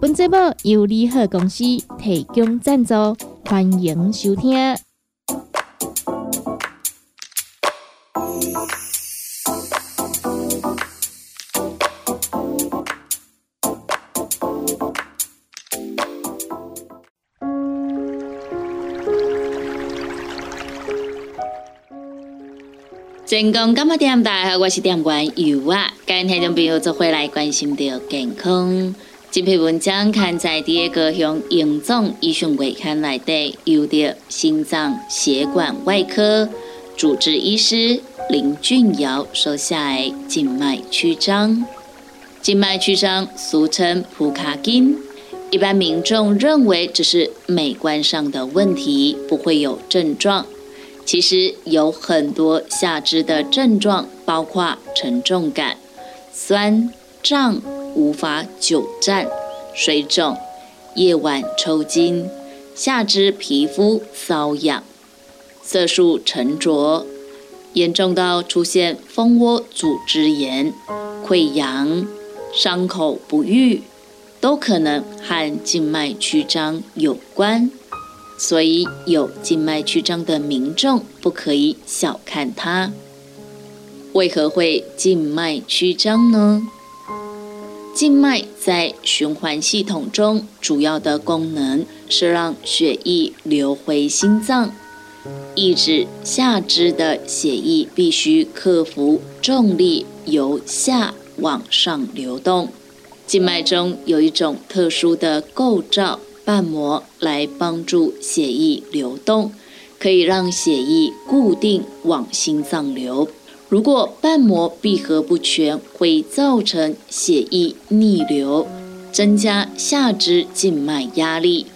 本节目由利好公司提供赞助，欢迎收听。成功干嘛点？大家好，我是店员尤啊。今天众朋友做回来关心到健康。这篇文章刊在第一个向营总医学会刊内底，由的心脏血管外科主治医师林俊尧所下的静脉曲张。静脉曲张俗称普卡金，一般民众认为只是美观上的问题，不会有症状。其实有很多下肢的症状，包括沉重感、酸胀、无法久站、水肿、夜晚抽筋、下肢皮肤瘙痒、色素沉着，严重到出现蜂窝组织炎、溃疡、伤口不愈，都可能和静脉曲张有关。所以，有静脉曲张的民众不可以小看它。为何会静脉曲张呢？静脉在循环系统中主要的功能是让血液流回心脏，抑制下肢的血液必须克服重力由下往上流动。静脉中有一种特殊的构造。瓣膜来帮助血液流动，可以让血液固定往心脏流。如果瓣膜闭合不全，会造成血液逆流，增加下肢静脉压力，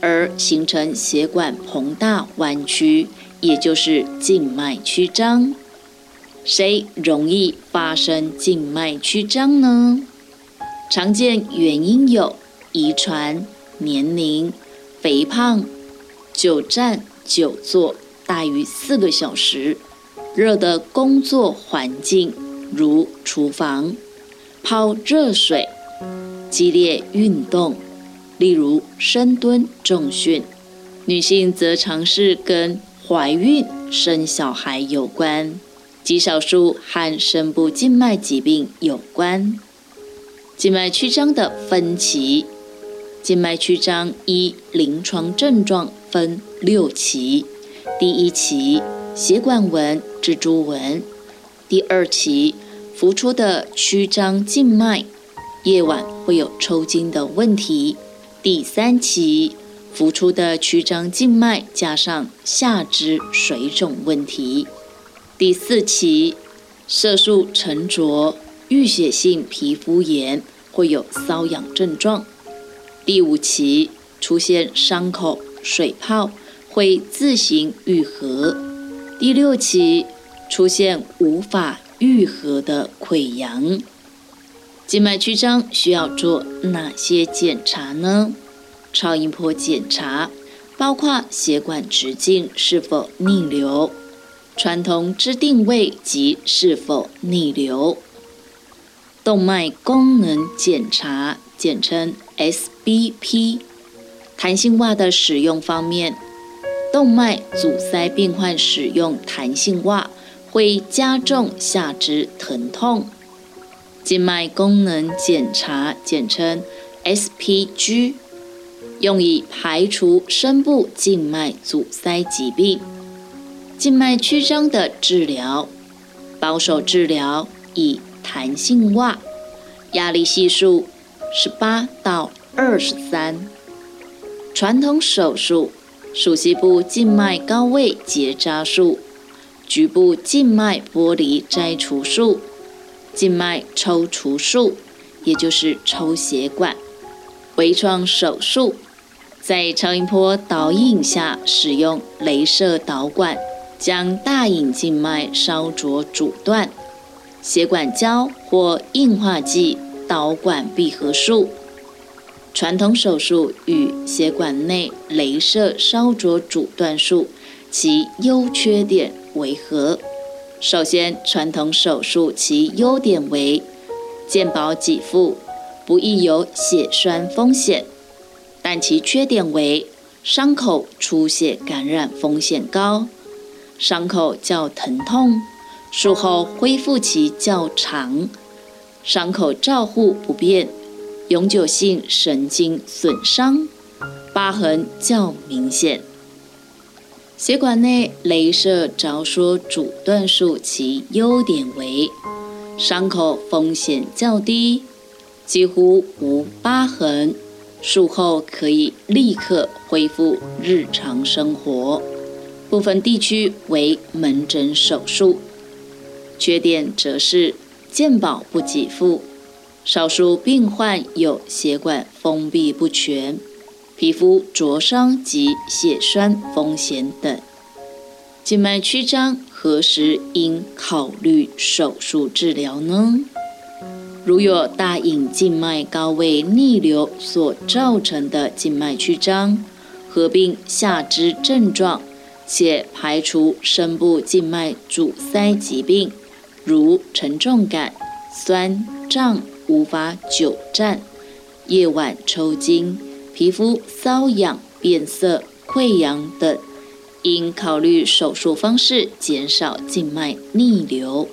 而形成血管膨大弯曲，也就是静脉曲张。谁容易发生静脉曲张呢？常见原因有遗传。年龄、肥胖、久站久坐大于四个小时、热的工作环境如厨房、泡热水、激烈运动，例如深蹲、重训。女性则常是跟怀孕、生小孩有关，极少数和深部静脉疾病有关。静脉曲张的分期。静脉曲张依临床症状分六期，第一期血管纹、蜘蛛纹；第二期浮出的曲张静脉，夜晚会有抽筋的问题；第三期浮出的曲张静脉加上下肢水肿问题；第四期色素沉着、淤血性皮肤炎，会有瘙痒症状。第五期出现伤口、水泡会自行愈合；第六期出现无法愈合的溃疡。静脉曲张需要做哪些检查呢？超音波检查包括血管直径是否逆流、传统支定位及是否逆流、动脉功能检查。简称 SBP。弹性袜的使用方面，动脉阻塞病患使用弹性袜会加重下肢疼痛。静脉功能检查简称 SPG，用以排除深部静脉阻塞疾病。静脉曲张的治疗，保守治疗以弹性袜，压力系数。十八到二十三，传统手术，属膝部静脉高位结扎术、局部静脉剥离摘除术、静脉抽除术，也就是抽血管、微创手术、在超音波导引下，使用镭射导管将大隐静脉烧灼阻断，血管胶或硬化剂导管闭合术。传统手术与血管内镭射烧灼阻断术，其优缺点为何？首先，传统手术其优点为健保给付，不易有血栓风险；但其缺点为伤口出血感染风险高，伤口较疼痛，术后恢复期较长，伤口照护不便，永久性神经损伤，疤痕较明显。血管内镭射着说阻断术其优点为伤口风险较低，几乎无疤痕，术后可以立刻恢复日常生活。部分地区为门诊手术，缺点则是健保不给付，少数病患有血管封闭不全。皮肤灼伤及血栓风险等。静脉曲张何时应考虑手术治疗呢？如有大隐静脉高位逆流所造成的静脉曲张，合并下肢症状，且排除深部静脉阻塞疾病，如沉重感、酸胀、无法久站、夜晚抽筋。皮肤瘙痒、变色、溃疡等，应考虑手术方式，减少静脉逆流。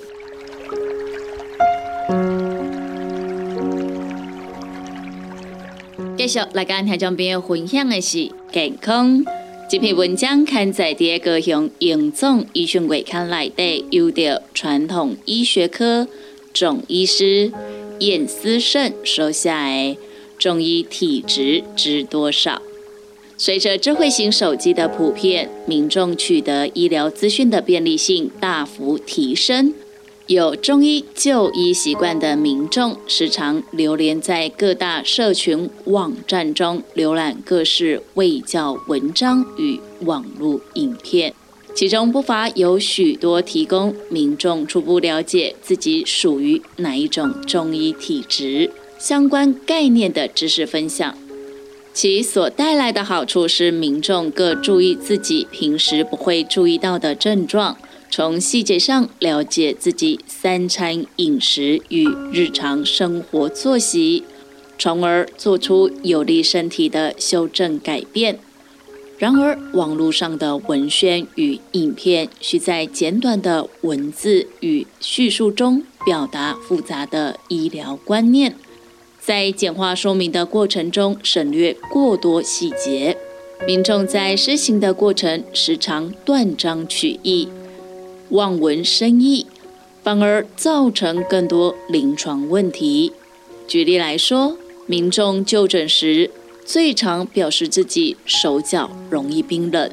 继续来跟听众朋友分享的是健康。这篇文章刊在第二个向营总医学会刊内底，由着传统医学科总医师燕思胜收下的。中医体质知多少？随着智慧型手机的普遍，民众取得医疗资讯的便利性大幅提升。有中医就医习惯的民众，时常流连在各大社群网站中，浏览各式卫教文章与网络影片，其中不乏有许多提供民众初步了解自己属于哪一种中医体质。相关概念的知识分享，其所带来的好处是民众各注意自己平时不会注意到的症状，从细节上了解自己三餐饮食与日常生活作息，从而做出有利身体的修正改变。然而，网络上的文宣与影片需在简短的文字与叙述中表达复杂的医疗观念。在简化说明的过程中省略过多细节，民众在施行的过程时常断章取义、望文生义，反而造成更多临床问题。举例来说，民众就诊时最常表示自己手脚容易冰冷，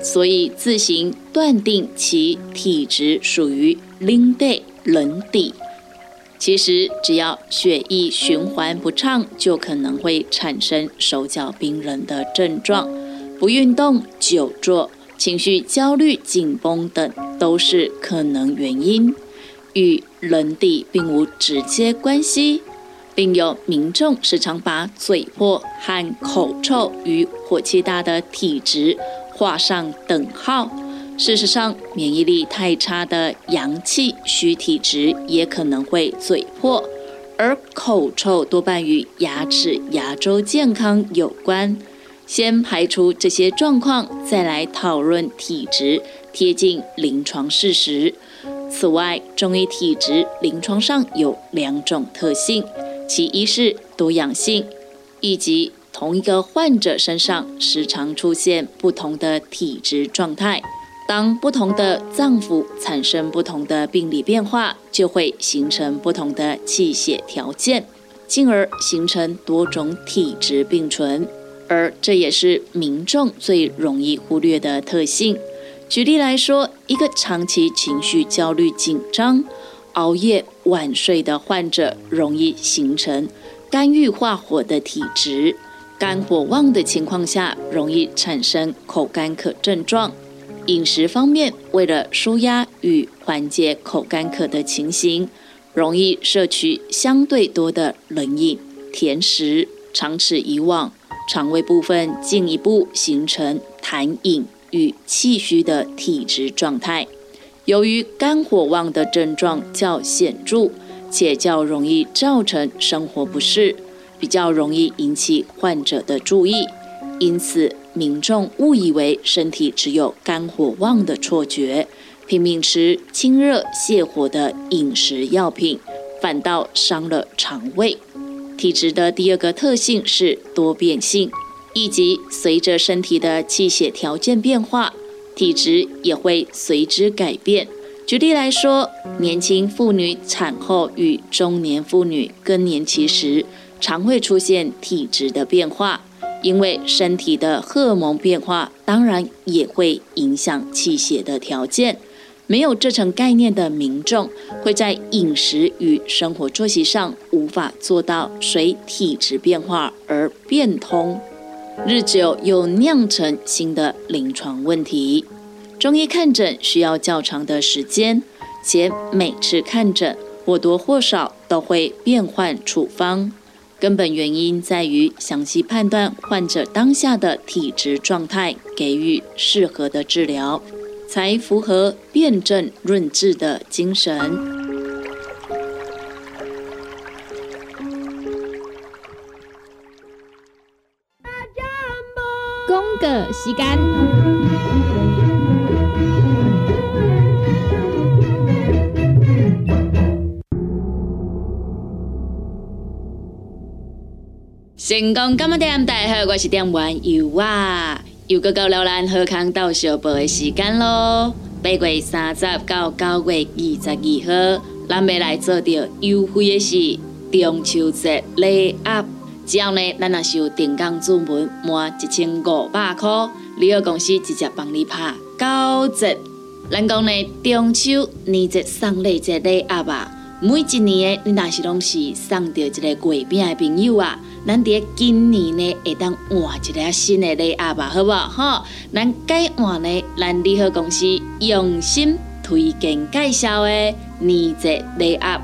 所以自行断定其体质属于冷地冷底。其实，只要血液循环不畅，就可能会产生手脚冰冷的症状。不运动、久坐、情绪焦虑、紧绷等都是可能原因，与冷底并无直接关系。另有民众时常把嘴破和口臭与火气大的体质画上等号。事实上，免疫力太差的阳气虚体质也可能会嘴破，而口臭多半与牙齿、牙周健康有关。先排除这些状况，再来讨论体质，贴近临床事实。此外，中医体质临床上有两种特性，其一是多样性，以及同一个患者身上时常出现不同的体质状态。当不同的脏腑产生不同的病理变化，就会形成不同的气血条件，进而形成多种体质并存。而这也是民众最容易忽略的特性。举例来说，一个长期情绪焦虑、紧张、熬夜、晚睡的患者，容易形成肝郁化火的体质。肝火旺的情况下，容易产生口干渴症状。饮食方面，为了舒压与缓解口干渴的情形，容易摄取相对多的冷饮、甜食，长此以往，肠胃部分进一步形成痰饮与气虚的体质状态。由于肝火旺的症状较显著，且较容易造成生活不适，比较容易引起患者的注意，因此民众误以为身体只有肝火旺的错觉，拼命吃清热泻火的饮食药品，反倒伤了肠胃。体质的第二个特性是多变性，以及随着身体的气血条件变化，体质也会随之改变。举例来说，年轻妇女产后与中年妇女更年期时，常会出现体质的变化，因为身体的荷尔蒙变化，当然也会影响气血的条件。没有这层概念的民众，会在饮食与生活作息上无法做到随体质变化而变通，日久又酿成新的临床问题。中医看诊需要较长的时间，且每次看诊或多或少都会变换处方。根本原因在于详细判断患者当下的体质状态，给予适合的治疗，才符合辨证论治的精神。时间。成功今日点大家好，我是点玩游啊，又到了咱喝康到小报的时间咯。八月三十到九月二十二号，咱要来做着优惠的是中秋节礼盒。只要呢，咱若是有定岗注文满一千五百块，旅游公司直接帮你拍九折。咱讲呢，中秋年节送礼节礼盒啊，每一年的你若是拢是送着一个月饼的朋友啊。咱伫今年呢，会当换一个新的礼盒吧，好不好？哈，咱改换呢，咱利好公司用心推荐介绍的年节礼盒，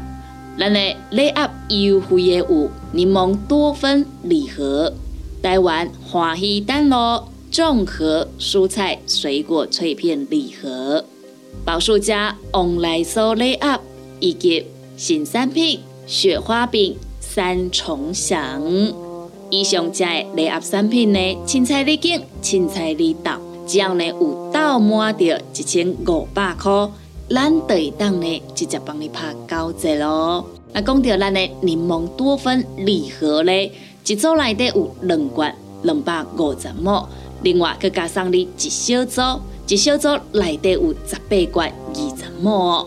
咱的礼盒优惠的有柠檬多酚礼盒、台湾欢喜丹螺综合蔬菜水果脆片礼盒、宝树家旺来酥礼盒以及新产品雪花饼。三重享，以上这礼盒产品呢，青菜礼金，青菜礼到，只要呢有到满着一千五百块，咱就会当呢直接帮你拍九折咯。那讲到咱的柠檬多酚礼盒呢，一组内底有两罐，两百五十毛，另外佮加上你一小组，一小组内底有十八罐二十毛。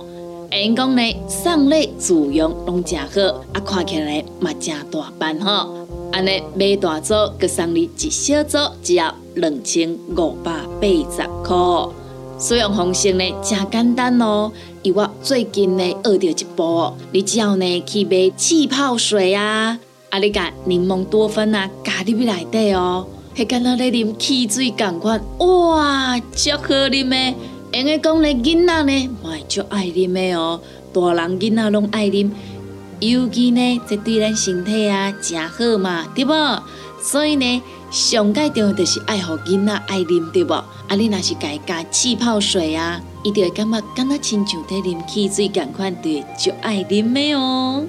因讲呢，送礼自用拢正好，啊，看起来嘛正大班吼。安尼买大组，佮送你一小组，只要两千五百八十块。使用方式呢，真简单哦。以我最近呢学到一步，你只要呢去买气泡水啊，啊，你甲柠檬多酚啊加入去内底哦，迄敢若咧啉汽水共款，哇，足好啉的。因为讲咧，囡仔呢，嘛就爱啉的哦。大人囡仔拢爱啉，尤其呢，这对咱身体啊，真好嘛，对不？所以呢，上界重要就是爱互囡仔爱啉，对不？啊，你若是家加气泡水啊，伊就会感觉敢若亲像在啉汽水共款，对，就爱啉的哦。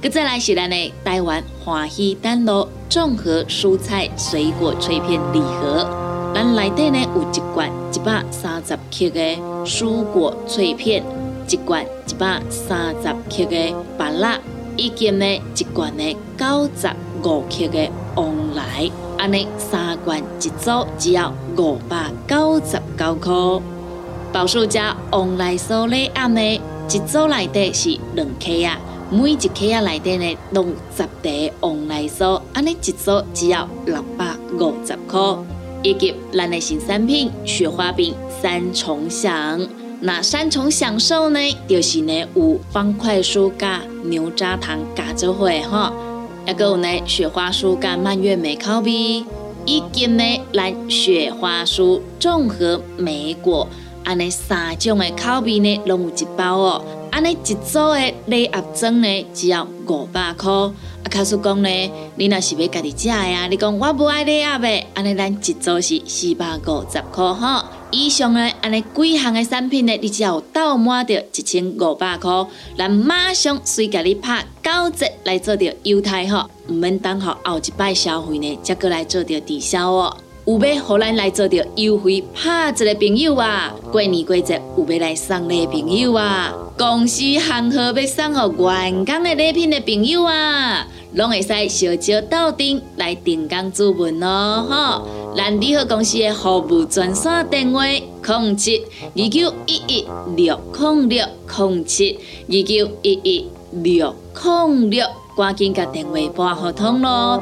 佮再来是咱的台湾欢喜丹螺综合蔬菜水果脆片礼盒。咱内底呢有一罐一百三十克的蔬果脆片，一罐一百三十克的芭乐，以及呢一罐呢九十五克的旺来，安尼三罐一组只要五百九十九块。宝树家旺来酥礼盒呢，一组内底是两克啊，每一克啊内底呢弄十袋旺来酥，安尼一组只要六百五十块。以及咱的新产品雪花饼三重享，那三重享受呢，就是呢有方块酥加牛轧糖加做伙哈。一个有呢雪花酥跟蔓越莓口味，一斤呢咱雪花酥综合莓果，安尼三种的口味呢，拢有一包哦。安尼一组的礼盒装呢，只要五百块。啊，卡叔讲呢，你若是要家己食的啊，你讲我不爱礼盒的，安尼咱一组是四百五十块哈。以上呢，安尼几项的产品呢，你只要到满着一千五百块，咱马上随家你拍九折来做着优待哈，毋免等候后一摆消费呢，才过来做着抵消哦。有要互咱来做着优惠拍折的朋友啊，过年过节有要来送礼的朋友啊，公司行号要送互员工的礼品的朋友啊，拢会使小招到店来订工注文哦，吼！咱利好公司的服务专线电话：零七二九一一六零六零七二九一一六零六，赶紧甲电话拨互通咯。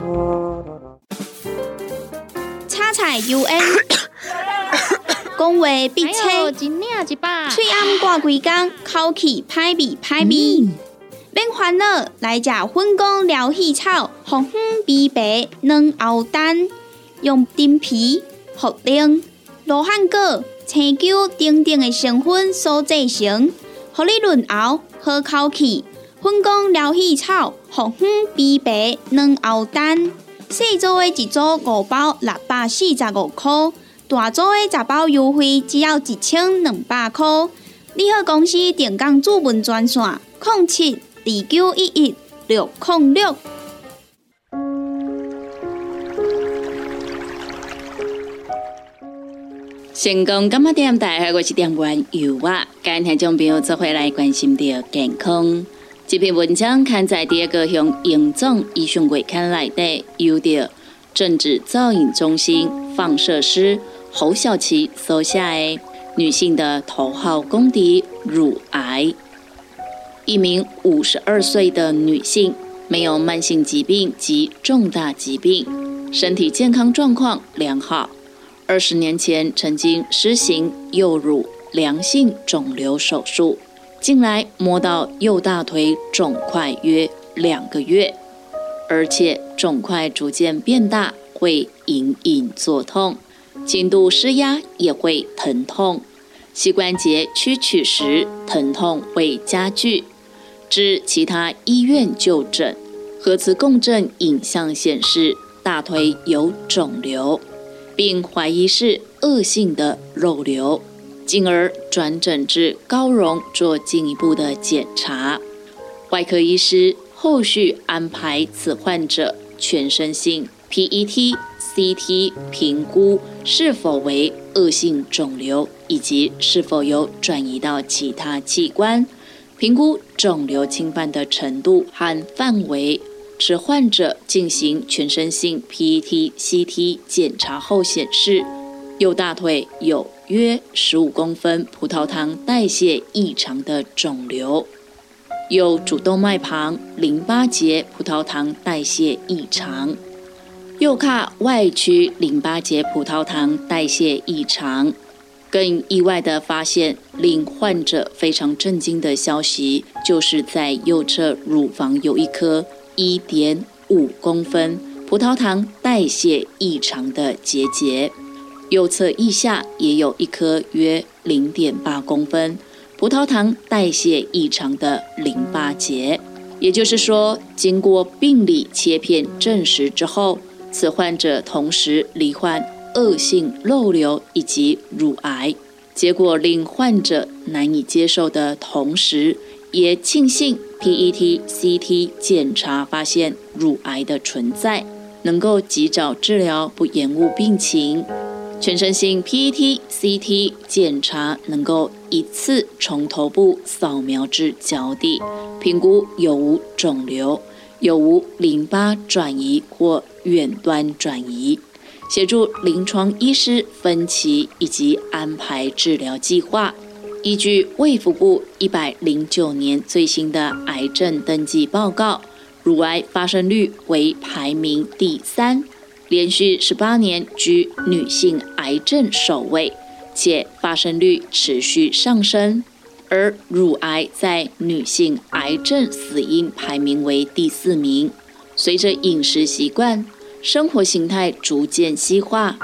彩 U N，讲话必清，嘴暗挂几工，口气歹味歹味。免烦恼，来食粉工疗气草，红粉枇杷软藕丹，用丁皮、茯苓、罗汉果、青椒等等的成分所制成，互你润喉好口气。粉工疗气草，红粉枇杷软藕丹。细组的一组五包六百四十五块，大组的十包优惠只要一千两百块。你好，公司电工主文专线：零七二九一一六零六。成功干嘛点？大家我是点玩油啊！今天将朋友做回来关心的健康。这篇文章刊在第二个向营总医学会刊来的，由着政治造影中心放射师侯小琪所写的女性的头号公敌乳癌。一名五十二岁的女性，没有慢性疾病及重大疾病，身体健康状况良好。二十年前曾经施行右乳良性肿瘤手术。近来摸到右大腿肿块约两个月，而且肿块逐渐变大，会隐隐作痛，轻度施压也会疼痛，膝关节屈曲时疼痛会加剧。至其他医院就诊，核磁共振影像显示大腿有肿瘤，并怀疑是恶性的肉瘤。进而转诊至高荣做进一步的检查，外科医师后续安排此患者全身性 PET、CT 评估是否为恶性肿瘤，以及是否有转移到其他器官，评估肿瘤侵犯的程度和范围。使患者进行全身性 PET、CT 检查后显示，右大腿有。约十五公分葡萄糖代谢异常的肿瘤，右主动脉旁淋巴结葡萄糖代谢异常，右胯外区淋巴结葡萄糖代谢异常。更意外的发现，令患者非常震惊的消息，就是在右侧乳房有一颗一点五公分葡萄糖代谢异常的结节。右侧腋下也有一颗约零点八公分葡萄糖代谢异常的淋巴结，也就是说，经过病理切片证实之后，此患者同时罹患恶性肉瘤以及乳癌。结果令患者难以接受的同时，也庆幸 PET、CT 检查发现乳癌的存在，能够及早治疗，不延误病情。全身性 PET、CT 检查能够一次从头部扫描至脚底，评估有无肿瘤、有无淋巴转移或远端转移，协助临床医师分期以及安排治疗计划。依据卫福部一百零九年最新的癌症登记报告，乳癌发生率为排名第三。连续十八年居女性癌症首位，且发生率持续上升。而乳癌在女性癌症死因排名为第四名。随着饮食习惯、生活形态逐渐西化，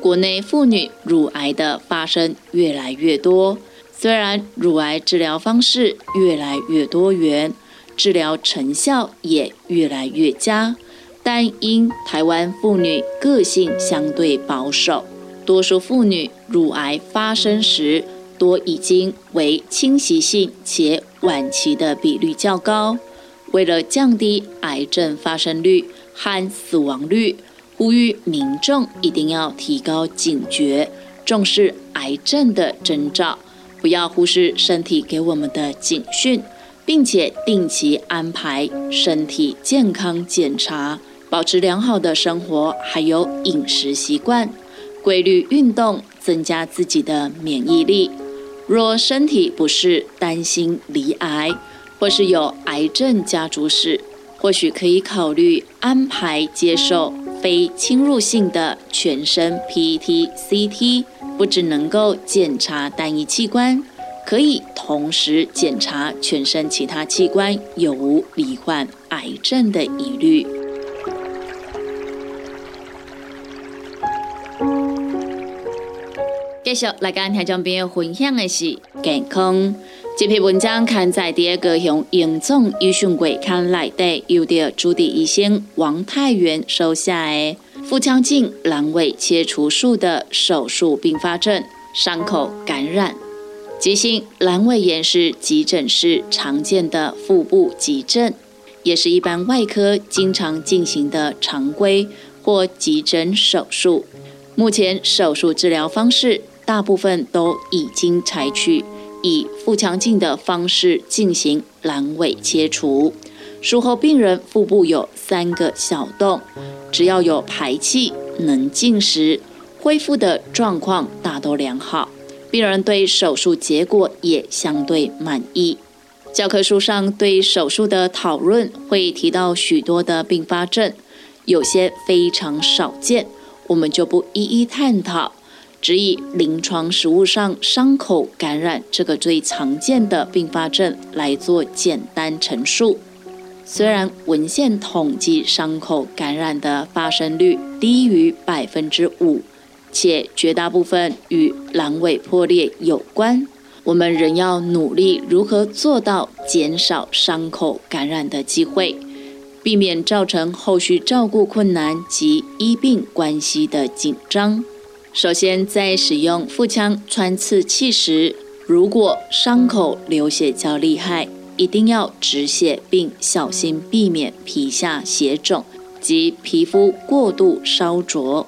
国内妇女乳癌的发生越来越多。虽然乳癌治疗方式越来越多元，治疗成效也越来越佳，但因台湾妇女个性相对保守，多数妇女乳癌发生时多已经为侵袭性且晚期的比率较高。为了降低癌症发生率和死亡率，呼吁民众一定要提高警觉，重视癌症的征兆。不要忽视身体给我们的警讯，并且定期安排身体健康检查，保持良好的生活，还有饮食习惯，规律运动，增加自己的免疫力。若身体不适，担心罹癌，或是有癌症家族史，或许可以考虑安排接受非侵入性的全身 PET CT。不只能够检查单一器官，可以同时检查全身其他器官有无罹患癌症的疑虑。继续来跟听众朋友分享的是健康。这篇文章刊在第二个向严重医讯鬼刊内底，由着主治医生王太元收下。腹腔镜阑尾切除术的手术并发症：伤口感染。急性阑尾炎是急诊室常见的腹部急症，也是一般外科经常进行的常规或急诊手术。目前手术治疗方式大部分都已经采取以腹腔镜的方式进行阑尾切除。术后病人腹部有三个小洞，只要有排气、能进食，恢复的状况大都良好，病人对手术结果也相对满意。教科书上对手术的讨论会提到许多的并发症，有些非常少见，我们就不一一探讨，只以临床实务上伤口感染这个最常见的并发症来做简单陈述。虽然文献统计伤口感染的发生率低于百分之五，且绝大部分与阑尾破裂有关，我们仍要努力如何做到减少伤口感染的机会，避免造成后续照顾困难及医病关系的紧张。首先，在使用腹腔穿刺器时，如果伤口流血较厉害，一定要止血，并小心避免皮下血肿及皮肤过度烧灼。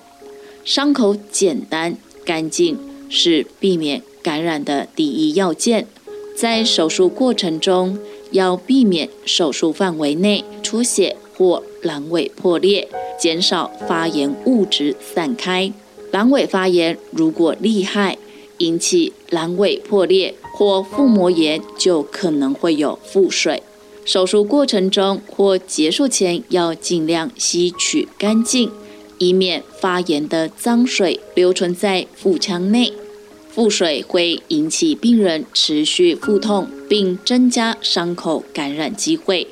伤口简单干净是避免感染的第一要件。在手术过程中，要避免手术范围内出血或阑尾破裂，减少发炎物质散开。阑尾发炎如果厉害，引起阑尾破裂。或腹膜炎就可能会有腹水。手术过程中或结束前要尽量吸取干净，以免发炎的脏水留存在腹腔内。腹水会引起病人持续腹痛，并增加伤口感染机会。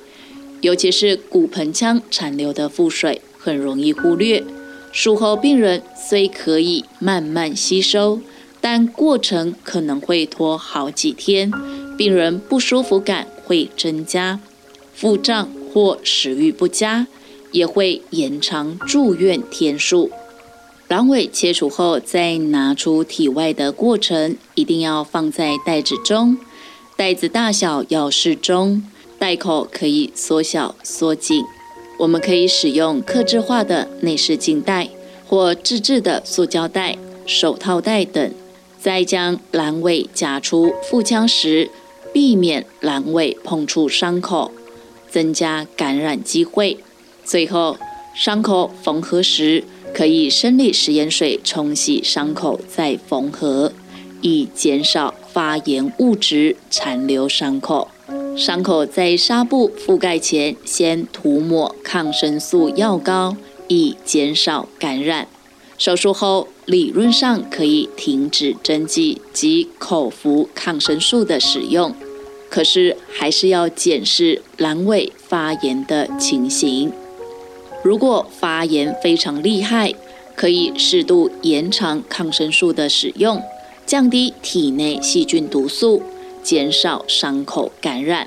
尤其是骨盆腔残留的腹水很容易忽略。术后病人虽可以慢慢吸收。但过程可能会拖好几天，病人不舒服感会增加，腹胀或食欲不佳，也会延长住院天数。阑尾切除后再拿出体外的过程，一定要放在袋子中，袋子大小要适中，袋口可以缩小缩紧。我们可以使用刻制化的内视镜袋或自制的塑胶袋、手套袋等。在将阑尾夹出腹腔时，避免阑尾碰触伤口，增加感染机会。最后，伤口缝合时，可以生理食盐水冲洗伤口再缝合，以减少发炎物质残留伤口。伤口在纱布覆盖前，先涂抹抗生素药膏，以减少感染。手术后，理论上可以停止针剂及口服抗生素的使用，可是还是要检视阑尾发炎的情形。如果发炎非常厉害，可以适度延长抗生素的使用，降低体内细菌毒素，减少伤口感染。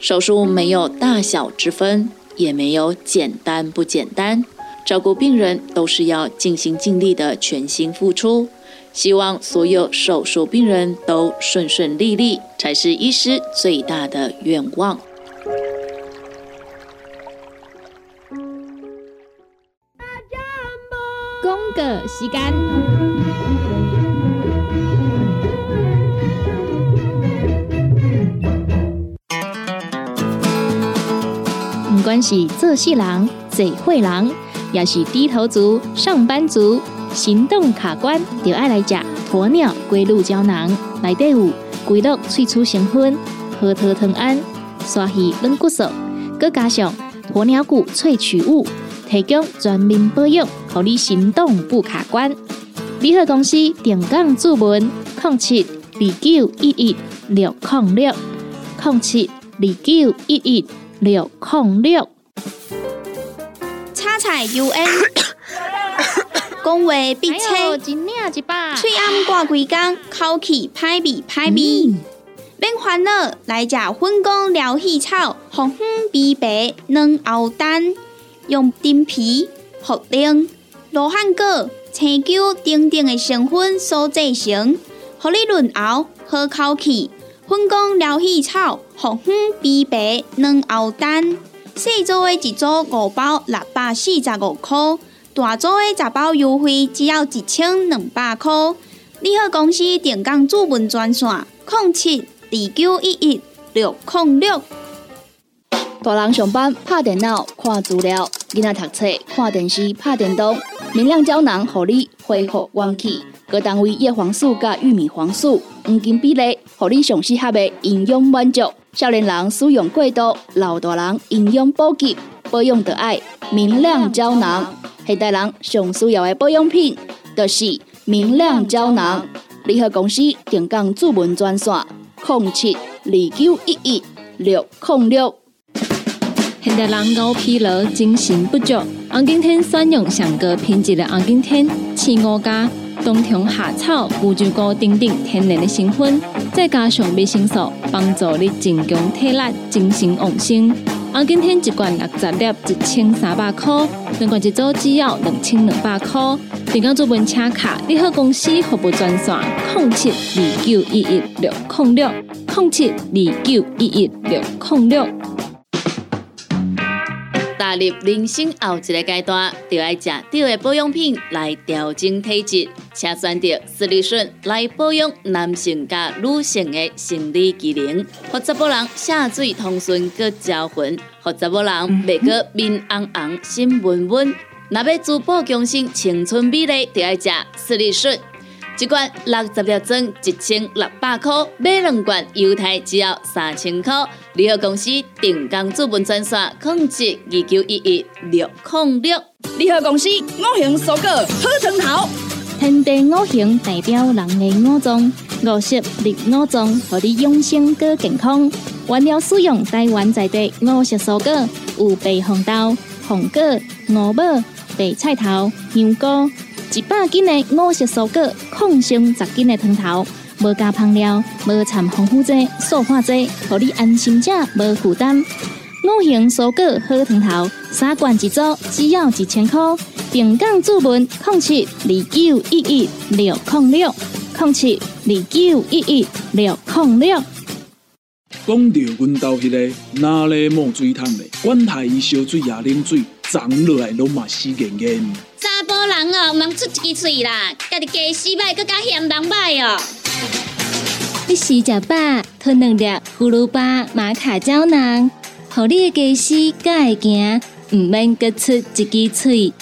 手术没有大小之分，也没有简单不简单。照顾病人都是要尽心尽力的全心付出。希望所有手术病人都顺顺利利，才是医师最大的愿望。公个时间，是做事人、嘴会人，也是低头族、上班族。行动卡关，就爱来食鸵鸟龟鹿胶囊，内底有龟鹿萃取成分，核桃藤胺、刷鱼软骨素，佮加上鸵鸟骨萃取物，提供全面保养，让你行动不卡关。联合公司定岗注文：零七二九一一六零六零七二九一一六控六。叉彩 UN。讲话必切，嘴暗挂几工，口气歹味歹味。免烦恼，来食粉工疗气草，红粉枇杷软藕丹，用丁皮、茯苓、罗汉果、青椒等等的成分所制成，合你润喉好口气。粉工疗气草，红粉枇杷软藕丹，细组的一组五包，六百四十五块。大组的十包优惠只要一千两百块。你好，公司电工主文专线：零七二九一一六零六。大人上班拍电脑看资料，囡仔读册看电视拍电动。明亮胶囊，互你恢复元气。各单位叶黄素加玉米黄素黄金比例，互你上适合的营养满足。少年人使用过度，老大人营养补给，保养的爱明亮胶囊。现代人上需要的保养品，就是明亮胶囊。联合公司定岗主文专线：零七二九一一六零六。现代人熬疲劳、精神不足，红景天选用上个品质的红景天，青五加冬虫夏草、乌鸡膏等等天然的成分，再加上维生素，帮助你增强体力、精神旺盛。红景天一罐六十粒，一千三百块；两罐一组，只要两千两百块。订购做本车卡，你好公司服务专线：零七二九一一六零六零七二九一一六零六。踏入人生后一个阶段，就要食对的保养品来调整体质，请选择斯利顺来保养男性加女性的生理机能，或者某人下水通顺个招魂，或者某人袂个面红红心温温。若要珠宝强身青春美丽，就要食斯利顺。一罐六十粒装，一千六百块；买两罐，犹太只要三千块。联合公司定岗资本专线：控制二九一一六零六。联合公司五行蔬果好成头，天地五行代表人的五脏，五色绿五脏，让你养生更健康。原料使用台湾在地五色蔬果，有白红豆、红果、五宝、白菜头、香菇。一百斤的五色蔬果，抗性十斤的汤头，无加香料，无掺防腐剂、塑化剂，让你安心吃，无负担。五行蔬果好汤头，三罐一组，只要一千块。平港注文：控七二九一一六零六控七二九一一六零六。讲到阮兜迄个哪里冒水桶的，管他伊烧水也啉水，长落来拢嘛死严严。查甫人哦，毋通出一支嘴啦，家己加洗歹，更加嫌人歹哦。你食食饱，吞两粒葫芦巴、玛卡胶囊，互你的家洗才会行，毋免各出一支嘴。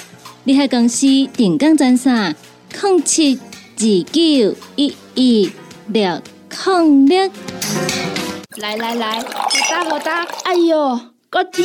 你喺公司定岗专线：零七二九一一六零六。来来来，好打好打，哎哟，够痛！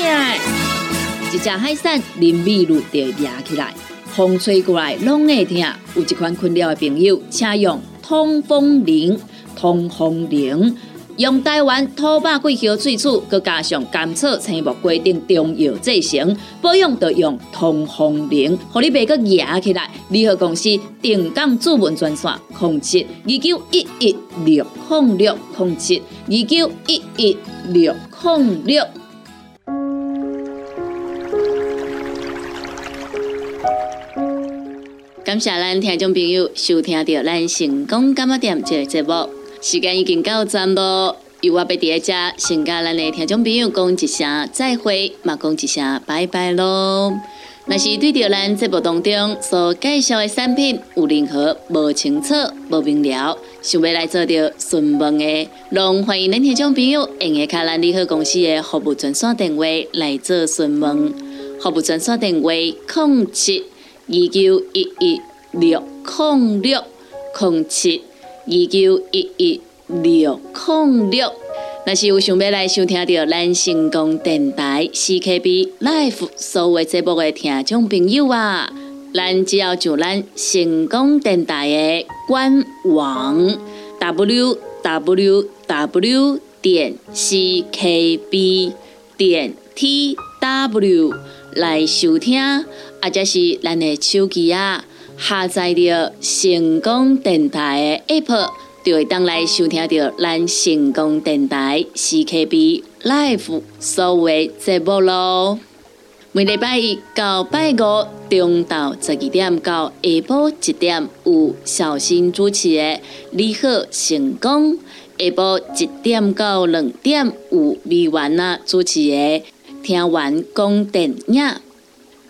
一只海扇林密路就压起来，风吹过来拢会痛。有一款困扰的朋友，请用通风灵。通风灵用台湾土白桂花萃取，佮加上甘草、青木规定中药制成，保养要用通风灵，互你袂佮压起来。联合公司定岗主文专线：零七二九一一六零六零七二九一一六零六。感谢咱听众朋友收听到咱成功感冒店这个节目，时间已经到站咯。由我要伫遮先甲咱的听众朋友讲一声再会，嘛讲一声拜拜咯。若是对着咱节目当中所介绍的产品有任何无清楚、无明了，想要来做着询问的，拢欢迎恁听众朋友用下卡咱利好公司的服务专线电话来做询问。服务专线电话：零七。二九一一六零六零七二九一一六零六，若是有想要来收听到咱成功电台 CKB Life 所有节目的听众朋友啊，咱只要就咱成功电台的官网 w w w 点 c k b 点 t w 来收听。或者是咱的手机啊，下载着成功电台的 App，就会当来收听到咱成功电台 CKB Live 所有的节目咯。每礼拜一到拜五中昼十二点到下晡一点有小新主持的《你好成功》，下晡一点到两点有美元啊主持的《听完讲电影》。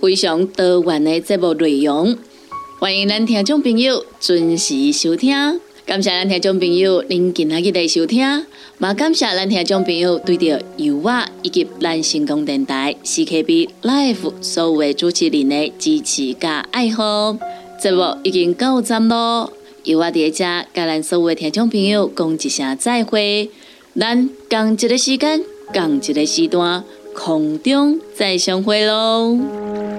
非常多元的节目内容，欢迎咱听众朋友准时收听。感谢咱听众朋友您今日的收听，也感谢咱听众朋友对着由我以及咱成功电台 CKB Life 所有的主持人的支持加爱好。节目已经到站咯，由我伫遮甲咱所有的听众朋友讲一声再会。咱共一个时间，共一个时段，空中再相会喽。